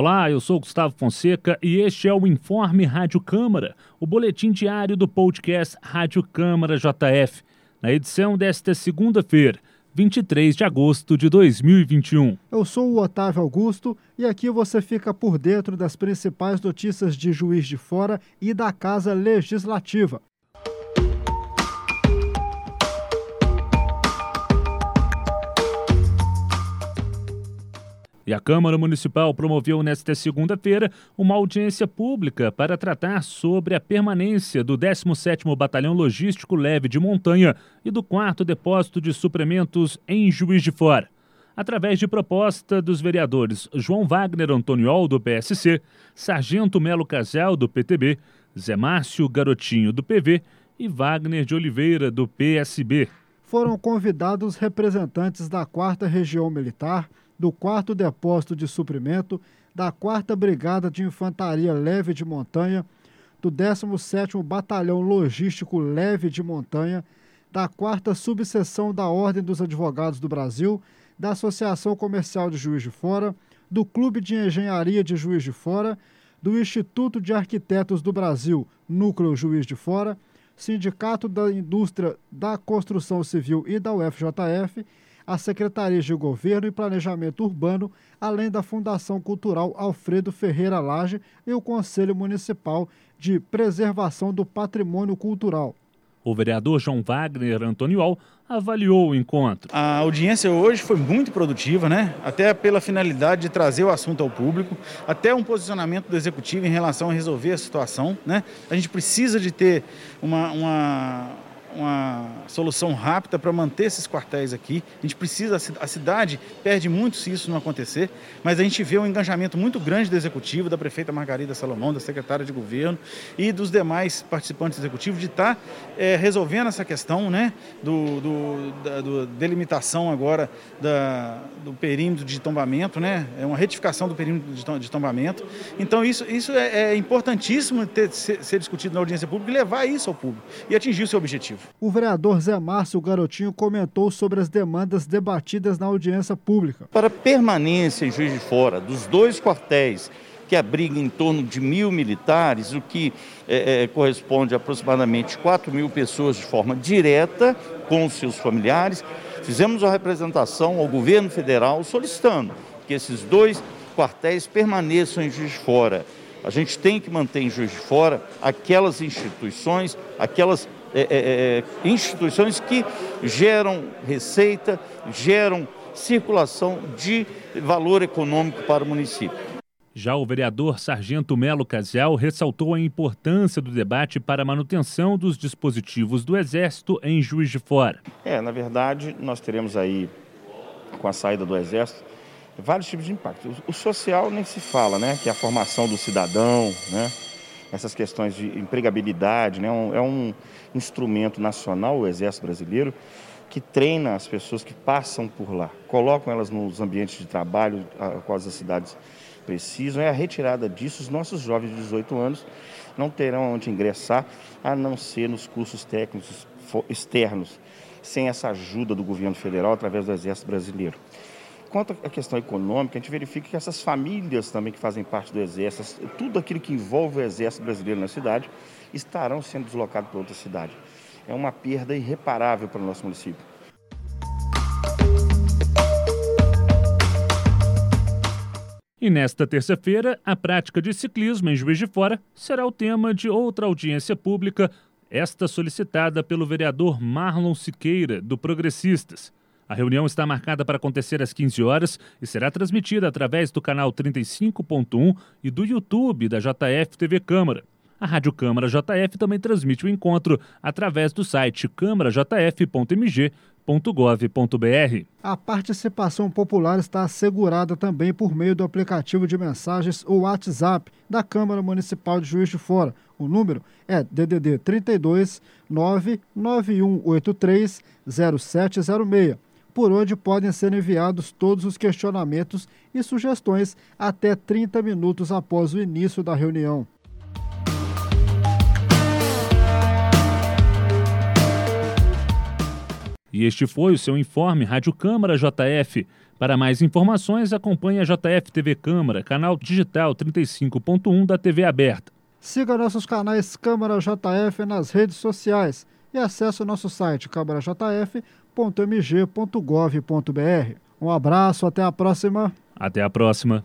Olá, eu sou Gustavo Fonseca e este é o Informe Rádio Câmara, o boletim diário do podcast Rádio Câmara JF, na edição desta segunda-feira, 23 de agosto de 2021. Eu sou o Otávio Augusto e aqui você fica por dentro das principais notícias de Juiz de Fora e da Casa Legislativa. E a Câmara Municipal promoveu nesta segunda-feira uma audiência pública para tratar sobre a permanência do 17º Batalhão Logístico Leve de Montanha e do 4 Depósito de Suprimentos em Juiz de Fora. Através de proposta dos vereadores João Wagner Antoniol, do PSC, Sargento Melo Casal, do PTB, Zé Márcio Garotinho, do PV e Wagner de Oliveira, do PSB. Foram convidados representantes da 4 Região Militar, do 4 Depósito de Suprimento, da 4 Brigada de Infantaria Leve de Montanha, do 17º Batalhão Logístico Leve de Montanha, da 4 Subseção da Ordem dos Advogados do Brasil, da Associação Comercial de Juiz de Fora, do Clube de Engenharia de Juiz de Fora, do Instituto de Arquitetos do Brasil, Núcleo Juiz de Fora, Sindicato da Indústria da Construção Civil e da UFJF a Secretaria de Governo e Planejamento Urbano, além da Fundação Cultural Alfredo Ferreira Lage e o Conselho Municipal de Preservação do Patrimônio Cultural. O vereador João Wagner Antoniol avaliou o encontro. A audiência hoje foi muito produtiva, né? Até pela finalidade de trazer o assunto ao público, até um posicionamento do executivo em relação a resolver a situação, né? A gente precisa de ter uma, uma uma solução rápida para manter esses quartéis aqui. A gente precisa, a cidade perde muito se isso não acontecer, mas a gente vê um engajamento muito grande do executivo, da prefeita Margarida Salomão, da secretária de governo e dos demais participantes executivos de estar tá, é, resolvendo essa questão, né, do, do, da do delimitação agora da, do perímetro de tombamento, né, é uma retificação do perímetro de tombamento. Então isso, isso é, é importantíssimo ter, ser, ser discutido na audiência pública e levar isso ao público e atingir o seu objetivo. O vereador Zé Márcio Garotinho comentou sobre as demandas debatidas na audiência pública. Para permanência em Juiz de Fora dos dois quartéis que abrigam em torno de mil militares, o que é, é, corresponde a aproximadamente 4 mil pessoas de forma direta com seus familiares. Fizemos uma representação ao governo federal solicitando que esses dois quartéis permaneçam em Juiz de Fora. A gente tem que manter em Juiz de Fora aquelas instituições, aquelas é, é, é, instituições que geram receita, geram circulação de valor econômico para o município. Já o vereador Sargento Melo Casial ressaltou a importância do debate para a manutenção dos dispositivos do Exército em Juiz de Fora. É, na verdade, nós teremos aí, com a saída do Exército, vários tipos de impacto. O social nem se fala, né? Que é a formação do cidadão, né? Essas questões de empregabilidade, né? é um instrumento nacional, o Exército Brasileiro, que treina as pessoas que passam por lá, colocam elas nos ambientes de trabalho a quais as cidades precisam. É a retirada disso, os nossos jovens de 18 anos não terão onde ingressar, a não ser nos cursos técnicos externos, sem essa ajuda do governo federal através do Exército Brasileiro. Quanto à questão econômica, a gente verifica que essas famílias também que fazem parte do Exército, tudo aquilo que envolve o Exército brasileiro na cidade, estarão sendo deslocados para outra cidade. É uma perda irreparável para o nosso município. E nesta terça-feira, a prática de ciclismo em Juiz de Fora será o tema de outra audiência pública, esta solicitada pelo vereador Marlon Siqueira, do Progressistas. A reunião está marcada para acontecer às 15 horas e será transmitida através do canal 35.1 e do YouTube da JF TV Câmara. A Rádio Câmara JF também transmite o encontro através do site câmarajf.mg.gov.br. A participação popular está assegurada também por meio do aplicativo de mensagens ou WhatsApp da Câmara Municipal de Juiz de Fora. O número é DDD 32 99183 0706 por onde podem ser enviados todos os questionamentos e sugestões até 30 minutos após o início da reunião. E este foi o seu informe Rádio Câmara JF. Para mais informações, acompanhe a JF TV Câmara, canal digital 35.1 da TV aberta. Siga nossos canais Câmara JF nas redes sociais e acesse o nosso site câmarajf.mg.gov.br. Um abraço, até a próxima. Até a próxima.